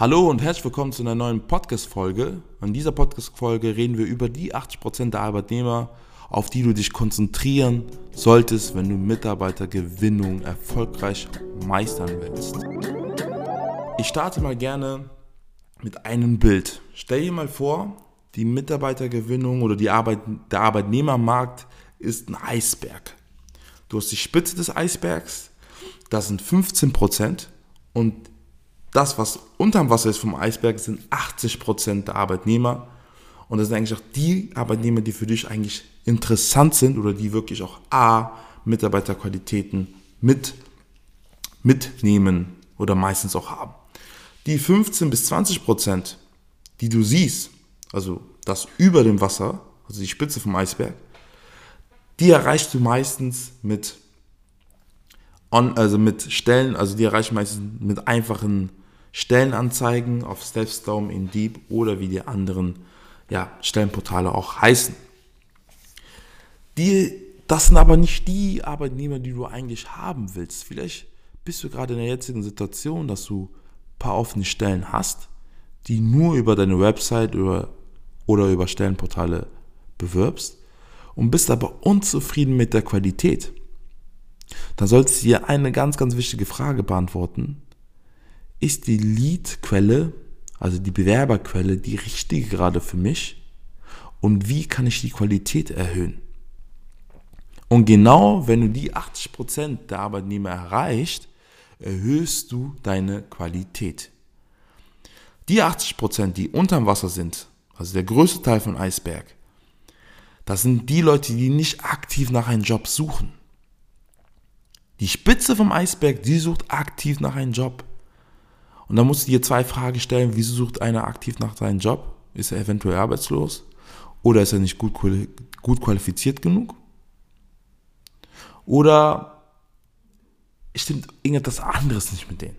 Hallo und herzlich willkommen zu einer neuen Podcast-Folge. In dieser Podcast-Folge reden wir über die 80% der Arbeitnehmer, auf die du dich konzentrieren solltest, wenn du Mitarbeitergewinnung erfolgreich meistern willst. Ich starte mal gerne mit einem Bild. Stell dir mal vor, die Mitarbeitergewinnung oder die Arbeit, der Arbeitnehmermarkt ist ein Eisberg. Du hast die Spitze des Eisbergs, das sind 15% und das, was unterm Wasser ist vom Eisberg, sind 80% der Arbeitnehmer. Und das sind eigentlich auch die Arbeitnehmer, die für dich eigentlich interessant sind oder die wirklich auch A, Mitarbeiterqualitäten mit, mitnehmen oder meistens auch haben. Die 15 bis 20% die du siehst, also das über dem Wasser, also die Spitze vom Eisberg, die erreichst du meistens mit on, also mit Stellen, also die erreichen meistens mit einfachen Stellenanzeigen auf Stepstone, Indeed oder wie die anderen ja, Stellenportale auch heißen. Die, das sind aber nicht die Arbeitnehmer, die du eigentlich haben willst. Vielleicht bist du gerade in der jetzigen Situation, dass du ein paar offene Stellen hast, die nur über deine Website oder, oder über Stellenportale bewirbst und bist aber unzufrieden mit der Qualität. Dann solltest du dir eine ganz, ganz wichtige Frage beantworten ist die Lead-Quelle, also die Bewerberquelle, die richtige gerade für mich? Und wie kann ich die Qualität erhöhen? Und genau wenn du die 80% der Arbeitnehmer erreicht, erhöhst du deine Qualität. Die 80%, die unterm Wasser sind, also der größte Teil von Eisberg, das sind die Leute, die nicht aktiv nach einem Job suchen. Die Spitze vom Eisberg, die sucht aktiv nach einem Job. Und dann musst du dir zwei Fragen stellen, wieso sucht einer aktiv nach seinem Job? Ist er eventuell arbeitslos? Oder ist er nicht gut, gut qualifiziert genug? Oder stimmt irgendetwas anderes nicht mit denen?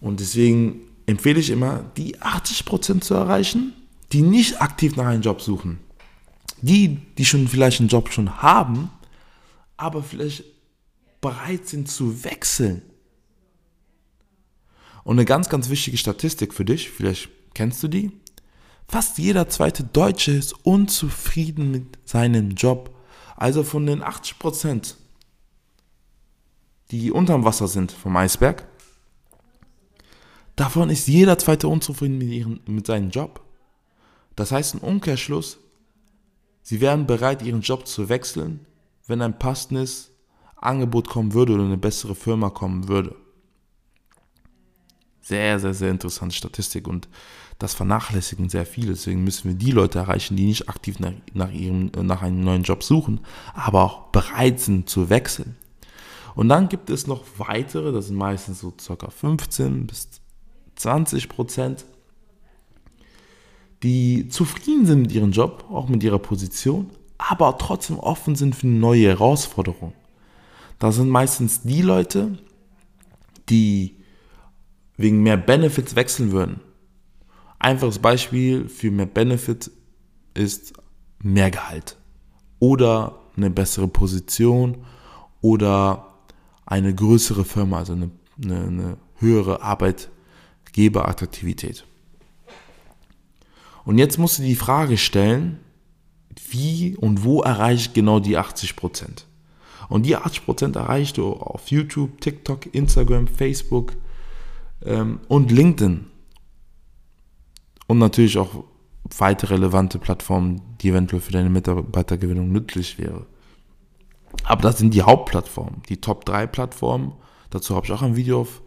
Und deswegen empfehle ich immer, die 80% zu erreichen, die nicht aktiv nach einem Job suchen. Die, die schon vielleicht einen Job schon haben, aber vielleicht bereit sind zu wechseln. Und eine ganz, ganz wichtige Statistik für dich, vielleicht kennst du die. Fast jeder zweite Deutsche ist unzufrieden mit seinem Job. Also von den 80 Prozent, die unterm Wasser sind vom Eisberg, davon ist jeder zweite unzufrieden mit, ihren, mit seinem Job. Das heißt im Umkehrschluss, sie wären bereit, ihren Job zu wechseln, wenn ein passendes Angebot kommen würde oder eine bessere Firma kommen würde. Sehr, sehr, sehr interessante Statistik und das vernachlässigen sehr viele. Deswegen müssen wir die Leute erreichen, die nicht aktiv nach, nach, ihrem, nach einem neuen Job suchen, aber auch bereit sind zu wechseln. Und dann gibt es noch weitere, das sind meistens so ca. 15 bis 20 Prozent, die zufrieden sind mit ihrem Job, auch mit ihrer Position, aber trotzdem offen sind für neue Herausforderungen. Das sind meistens die Leute, die wegen mehr Benefits wechseln würden. Einfaches Beispiel für mehr Benefit ist mehr Gehalt oder eine bessere Position oder eine größere Firma, also eine, eine, eine höhere Arbeitgeberattraktivität. Und jetzt musst du die Frage stellen, wie und wo erreiche ich genau die 80% Und die 80% erreichst du auf YouTube, TikTok, Instagram, Facebook, ähm, und LinkedIn. Und natürlich auch weitere relevante Plattformen, die eventuell für deine Mitarbeitergewinnung nützlich wäre. Aber das sind die Hauptplattformen, die Top 3 Plattformen. Dazu habe ich auch ein Video auf,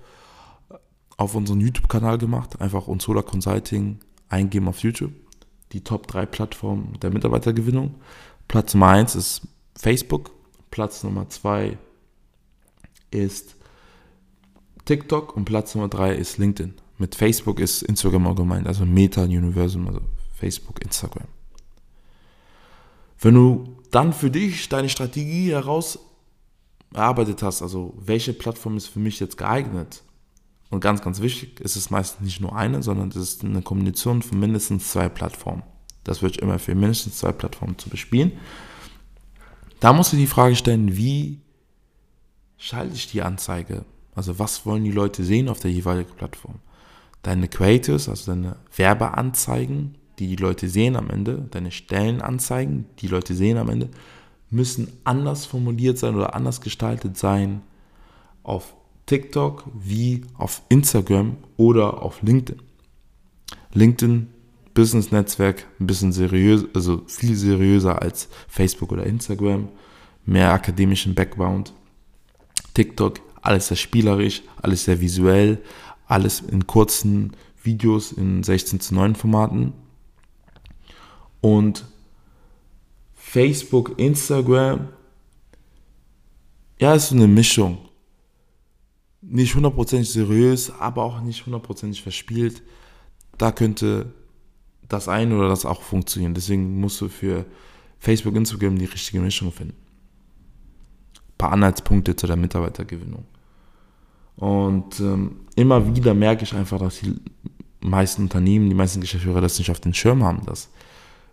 auf unserem YouTube-Kanal gemacht. Einfach Unsola Consulting eingeben auf YouTube. Die Top 3 Plattformen der Mitarbeitergewinnung. Platz Nummer 1 ist Facebook. Platz Nummer 2 ist TikTok und Platz Nummer 3 ist LinkedIn. Mit Facebook ist Instagram auch gemeint, also Meta Universum, also Facebook, Instagram. Wenn du dann für dich deine Strategie heraus erarbeitet hast, also welche Plattform ist für mich jetzt geeignet, und ganz, ganz wichtig, ist es meistens nicht nur eine, sondern es ist eine Kombination von mindestens zwei Plattformen. Das würde ich immer für mindestens zwei Plattformen zu bespielen. Da musst du die Frage stellen, wie schalte ich die Anzeige? Also was wollen die Leute sehen auf der jeweiligen Plattform? Deine Creators, also deine Werbeanzeigen, die die Leute sehen am Ende, deine Stellenanzeigen, die Leute sehen am Ende, müssen anders formuliert sein oder anders gestaltet sein auf TikTok wie auf Instagram oder auf LinkedIn. LinkedIn, Business-Netzwerk, ein bisschen seriös, also viel seriöser als Facebook oder Instagram, mehr akademischen Background. TikTok, alles sehr spielerisch, alles sehr visuell, alles in kurzen Videos in 16 zu 9 Formaten. Und Facebook, Instagram, ja, ist so eine Mischung. Nicht hundertprozentig seriös, aber auch nicht hundertprozentig verspielt. Da könnte das eine oder das auch funktionieren. Deswegen musst du für Facebook, Instagram die richtige Mischung finden. Ein paar Anhaltspunkte zu der Mitarbeitergewinnung. Und ähm, immer wieder merke ich einfach, dass die meisten Unternehmen, die meisten Geschäftsführer das nicht auf den Schirm haben, dass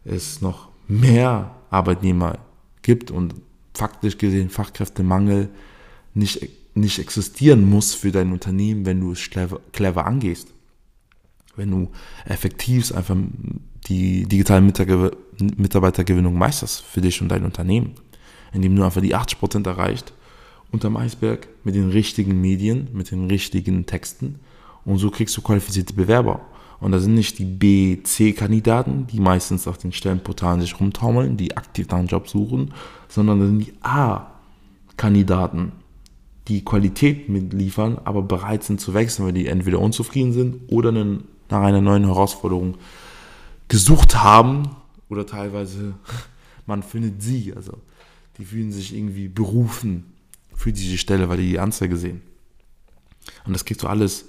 es noch mehr Arbeitnehmer gibt und faktisch gesehen Fachkräftemangel nicht, nicht existieren muss für dein Unternehmen, wenn du es clever, clever angehst. Wenn du effektiv einfach die digitale Mitarbeitergewinnung meisterst für dich und dein Unternehmen, indem du einfach die 80% erreicht unterm Eisberg mit den richtigen Medien, mit den richtigen Texten. Und so kriegst du qualifizierte Bewerber. Und da sind nicht die B, C-Kandidaten, die meistens auf den Stellenportalen sich rumtaumeln, die aktiv einem Job suchen, sondern das sind die A-Kandidaten, die Qualität mitliefern, aber bereit sind zu wechseln, weil die entweder unzufrieden sind oder einen, nach einer neuen Herausforderung gesucht haben oder teilweise man findet sie, also die fühlen sich irgendwie berufen für diese Stelle, weil die die Anzeige sehen. Und das kriegst du alles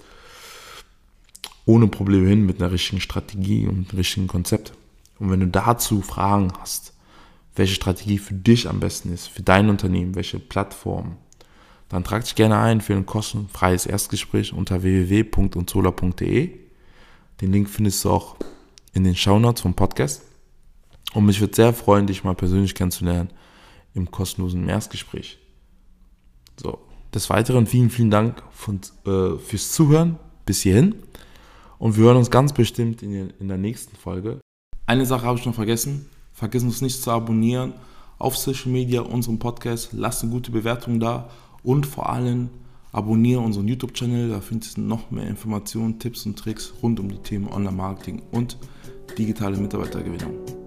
ohne Probleme hin mit einer richtigen Strategie und einem richtigen Konzept. Und wenn du dazu Fragen hast, welche Strategie für dich am besten ist, für dein Unternehmen, welche Plattform, dann trag dich gerne ein für ein kostenfreies Erstgespräch unter www.unzola.de. Den Link findest du auch in den Shownotes vom Podcast. Und mich würde sehr freuen, dich mal persönlich kennenzulernen im kostenlosen Erstgespräch. So, des Weiteren vielen, vielen Dank von, äh, fürs Zuhören bis hierhin. Und wir hören uns ganz bestimmt in, in der nächsten Folge. Eine Sache habe ich noch vergessen. Vergiss uns nicht zu abonnieren auf Social Media, unseren Podcast. Lass eine gute Bewertung da und vor allem abonniere unseren YouTube-Channel. Da findest du noch mehr Informationen, Tipps und Tricks rund um die Themen Online-Marketing und digitale Mitarbeitergewinnung.